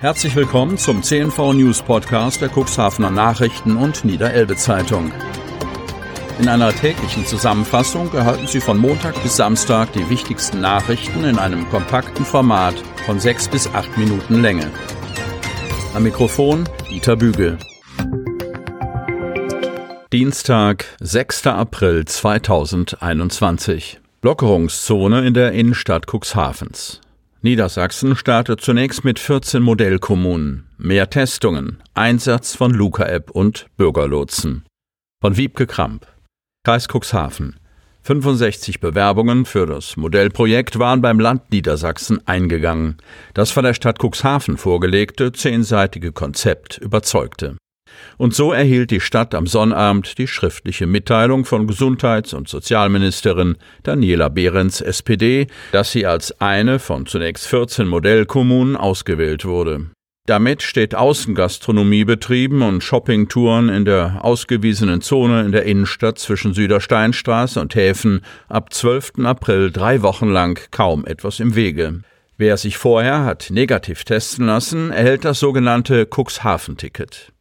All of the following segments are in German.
Herzlich willkommen zum CNV News Podcast der Cuxhavener Nachrichten und Niederelbe Zeitung. In einer täglichen Zusammenfassung erhalten Sie von Montag bis Samstag die wichtigsten Nachrichten in einem kompakten Format von sechs bis acht Minuten Länge. Am Mikrofon Dieter Bügel. Dienstag, 6. April 2021. Lockerungszone in der Innenstadt Cuxhavens. Niedersachsen startet zunächst mit 14 Modellkommunen, mehr Testungen, Einsatz von Luca-App und Bürgerlotsen. Von Wiebke Kramp. Kreis Cuxhaven. 65 Bewerbungen für das Modellprojekt waren beim Land Niedersachsen eingegangen. Das von der Stadt Cuxhaven vorgelegte zehnseitige Konzept überzeugte. Und so erhielt die Stadt am Sonnabend die schriftliche Mitteilung von Gesundheits- und Sozialministerin Daniela Behrens SPD, dass sie als eine von zunächst 14 Modellkommunen ausgewählt wurde. Damit steht Außengastronomie betrieben und Shoppingtouren in der ausgewiesenen Zone in der Innenstadt zwischen Südersteinstraße und Häfen ab 12. April drei Wochen lang kaum etwas im Wege. Wer sich vorher hat negativ testen lassen, erhält das sogenannte Cuxhaven-Ticket.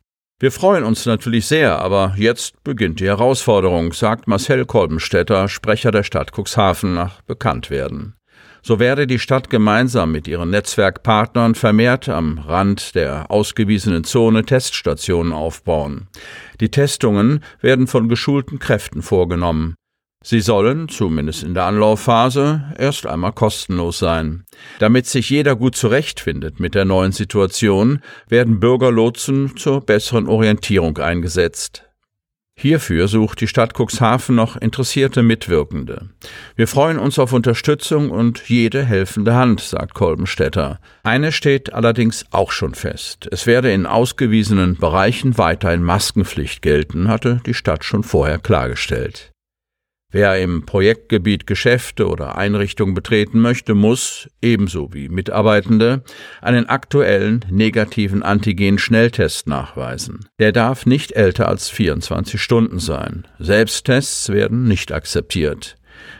Wir freuen uns natürlich sehr, aber jetzt beginnt die Herausforderung, sagt Marcel Kolbenstädter, Sprecher der Stadt Cuxhaven nach Bekanntwerden. So werde die Stadt gemeinsam mit ihren Netzwerkpartnern vermehrt am Rand der ausgewiesenen Zone Teststationen aufbauen. Die Testungen werden von geschulten Kräften vorgenommen. Sie sollen, zumindest in der Anlaufphase, erst einmal kostenlos sein. Damit sich jeder gut zurechtfindet mit der neuen Situation, werden Bürgerlotsen zur besseren Orientierung eingesetzt. Hierfür sucht die Stadt Cuxhaven noch interessierte Mitwirkende. Wir freuen uns auf Unterstützung und jede helfende Hand, sagt Kolbenstädter. Eine steht allerdings auch schon fest. Es werde in ausgewiesenen Bereichen weiterhin Maskenpflicht gelten, hatte die Stadt schon vorher klargestellt. Wer im Projektgebiet Geschäfte oder Einrichtungen betreten möchte, muss, ebenso wie Mitarbeitende, einen aktuellen negativen Antigen-Schnelltest nachweisen. Der darf nicht älter als 24 Stunden sein. Selbsttests werden nicht akzeptiert.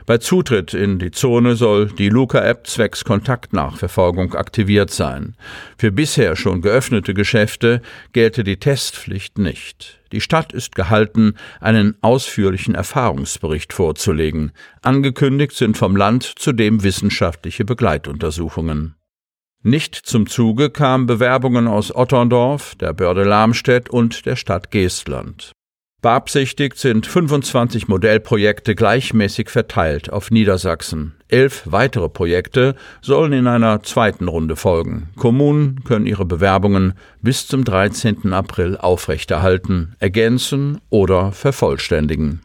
Bei Zutritt in die Zone soll die Luca-App zwecks Kontaktnachverfolgung aktiviert sein. Für bisher schon geöffnete Geschäfte gelte die Testpflicht nicht. Die Stadt ist gehalten, einen ausführlichen Erfahrungsbericht vorzulegen. Angekündigt sind vom Land zudem wissenschaftliche Begleituntersuchungen. Nicht zum Zuge kamen Bewerbungen aus Otterndorf, der Börde Lamstedt und der Stadt Geestland. Beabsichtigt sind 25 Modellprojekte gleichmäßig verteilt auf Niedersachsen. Elf weitere Projekte sollen in einer zweiten Runde folgen. Kommunen können ihre Bewerbungen bis zum 13. April aufrechterhalten, ergänzen oder vervollständigen.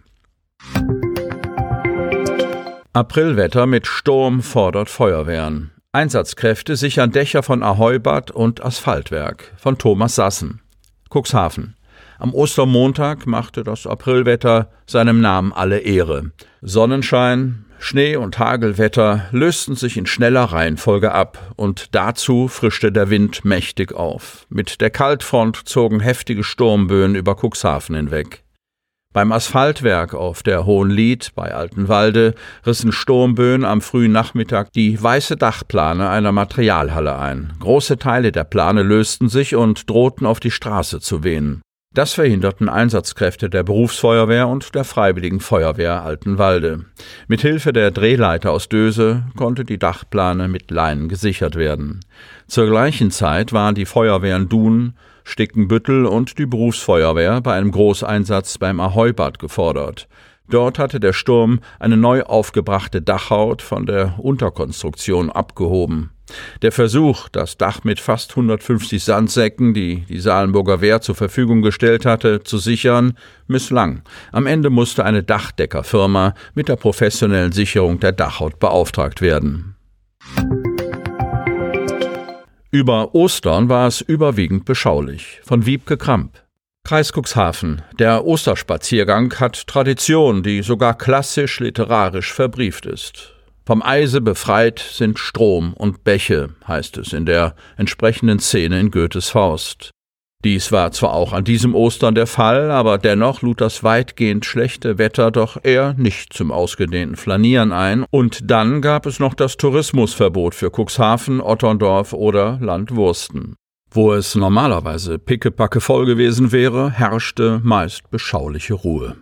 Aprilwetter mit Sturm fordert Feuerwehren. Einsatzkräfte sichern Dächer von Ahoybad und Asphaltwerk von Thomas Sassen. Cuxhaven. Am Ostermontag machte das Aprilwetter seinem Namen alle Ehre. Sonnenschein, Schnee und Hagelwetter lösten sich in schneller Reihenfolge ab, und dazu frischte der Wind mächtig auf. Mit der Kaltfront zogen heftige Sturmböen über Cuxhaven hinweg. Beim Asphaltwerk auf der Hohen Lied bei Altenwalde rissen Sturmböen am frühen Nachmittag die weiße Dachplane einer Materialhalle ein. Große Teile der Plane lösten sich und drohten auf die Straße zu wehen. Das verhinderten Einsatzkräfte der Berufsfeuerwehr und der Freiwilligen Feuerwehr Altenwalde. Mit Hilfe der Drehleiter aus Döse konnte die Dachplane mit Leinen gesichert werden. Zur gleichen Zeit waren die Feuerwehren Dun, Stickenbüttel und die Berufsfeuerwehr bei einem Großeinsatz beim Ahoybad gefordert. Dort hatte der Sturm eine neu aufgebrachte Dachhaut von der Unterkonstruktion abgehoben. Der Versuch, das Dach mit fast 150 Sandsäcken, die die Salenburger Wehr zur Verfügung gestellt hatte, zu sichern, misslang. Am Ende musste eine Dachdeckerfirma mit der professionellen Sicherung der Dachhaut beauftragt werden. Über Ostern war es überwiegend beschaulich. Von Wiebke Kramp. Kreis Cuxhaven. Der Osterspaziergang hat Tradition, die sogar klassisch literarisch verbrieft ist. Vom Eise befreit sind Strom und Bäche, heißt es in der entsprechenden Szene in Goethes Faust. Dies war zwar auch an diesem Ostern der Fall, aber dennoch lud das weitgehend schlechte Wetter doch eher nicht zum ausgedehnten Flanieren ein, und dann gab es noch das Tourismusverbot für Cuxhaven, Otterndorf oder Landwursten. Wo es normalerweise pickepacke voll gewesen wäre, herrschte meist beschauliche Ruhe.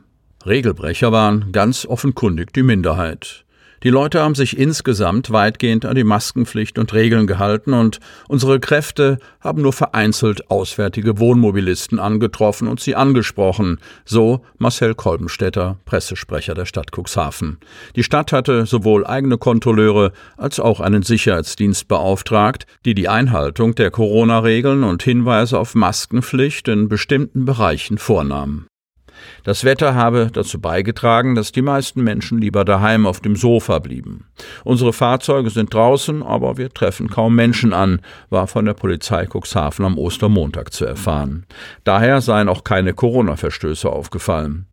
Regelbrecher waren ganz offenkundig die Minderheit. Die Leute haben sich insgesamt weitgehend an die Maskenpflicht und Regeln gehalten und unsere Kräfte haben nur vereinzelt auswärtige Wohnmobilisten angetroffen und sie angesprochen, so Marcel Kolbenstädter, Pressesprecher der Stadt Cuxhaven. Die Stadt hatte sowohl eigene Kontrolleure als auch einen Sicherheitsdienst beauftragt, die die Einhaltung der Corona-Regeln und Hinweise auf Maskenpflicht in bestimmten Bereichen vornahmen. Das Wetter habe dazu beigetragen, dass die meisten Menschen lieber daheim auf dem Sofa blieben. Unsere Fahrzeuge sind draußen, aber wir treffen kaum Menschen an, war von der Polizei Cuxhaven am Ostermontag zu erfahren. Daher seien auch keine Corona-Verstöße aufgefallen.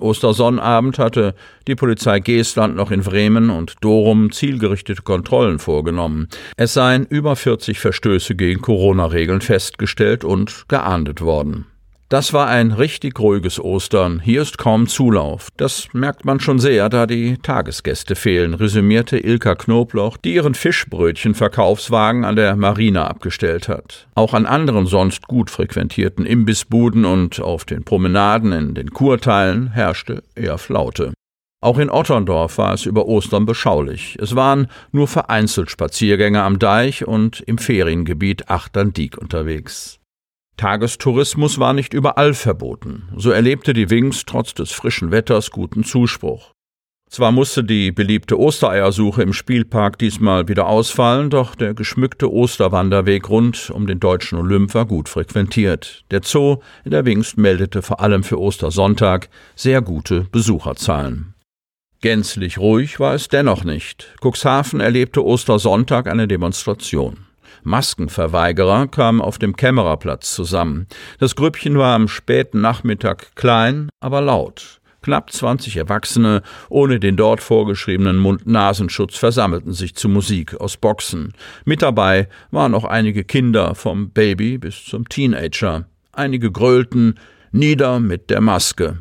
Ostersonnabend hatte die Polizei Geestland noch in Bremen und Dorum zielgerichtete Kontrollen vorgenommen. Es seien über 40 Verstöße gegen Corona-Regeln festgestellt und geahndet worden. Das war ein richtig ruhiges Ostern. Hier ist kaum Zulauf. Das merkt man schon sehr, da die Tagesgäste fehlen, resümierte Ilka Knobloch, die ihren Fischbrötchen-Verkaufswagen an der Marina abgestellt hat. Auch an anderen sonst gut frequentierten Imbissbuden und auf den Promenaden in den Kurteilen herrschte eher Flaute. Auch in Otterndorf war es über Ostern beschaulich. Es waren nur vereinzelt Spaziergänger am Deich und im Feriengebiet Achterndiek unterwegs. Tagestourismus war nicht überall verboten. So erlebte die Wings trotz des frischen Wetters guten Zuspruch. Zwar musste die beliebte Ostereiersuche im Spielpark diesmal wieder ausfallen, doch der geschmückte Osterwanderweg rund um den deutschen Olymp war gut frequentiert. Der Zoo in der Wingst meldete vor allem für Ostersonntag sehr gute Besucherzahlen. Gänzlich ruhig war es dennoch nicht. Cuxhaven erlebte Ostersonntag eine Demonstration. Maskenverweigerer kamen auf dem Kämmererplatz zusammen. Das Grüppchen war am späten Nachmittag klein, aber laut. Knapp 20 Erwachsene ohne den dort vorgeschriebenen Mund-Nasenschutz versammelten sich zu Musik aus Boxen. Mit dabei waren auch einige Kinder vom Baby bis zum Teenager. Einige grölten Nieder mit der Maske.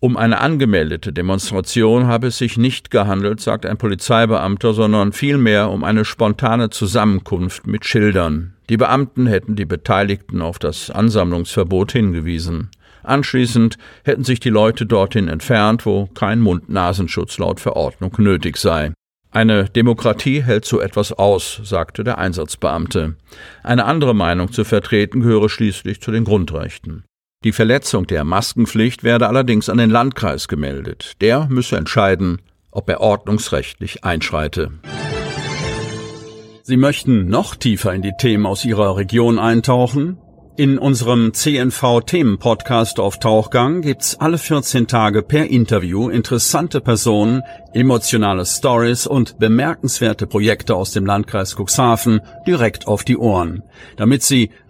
Um eine angemeldete Demonstration habe es sich nicht gehandelt, sagt ein Polizeibeamter, sondern vielmehr um eine spontane Zusammenkunft mit Schildern. Die Beamten hätten die Beteiligten auf das Ansammlungsverbot hingewiesen. Anschließend hätten sich die Leute dorthin entfernt, wo kein Mund-Nasenschutz laut Verordnung nötig sei. Eine Demokratie hält so etwas aus, sagte der Einsatzbeamte. Eine andere Meinung zu vertreten gehöre schließlich zu den Grundrechten. Die Verletzung der Maskenpflicht werde allerdings an den Landkreis gemeldet. Der müsse entscheiden, ob er ordnungsrechtlich einschreite. Sie möchten noch tiefer in die Themen aus Ihrer Region eintauchen? In unserem CNV-Themen-Podcast auf Tauchgang gibt's alle 14 Tage per Interview interessante Personen, emotionale Stories und bemerkenswerte Projekte aus dem Landkreis Cuxhaven direkt auf die Ohren, damit Sie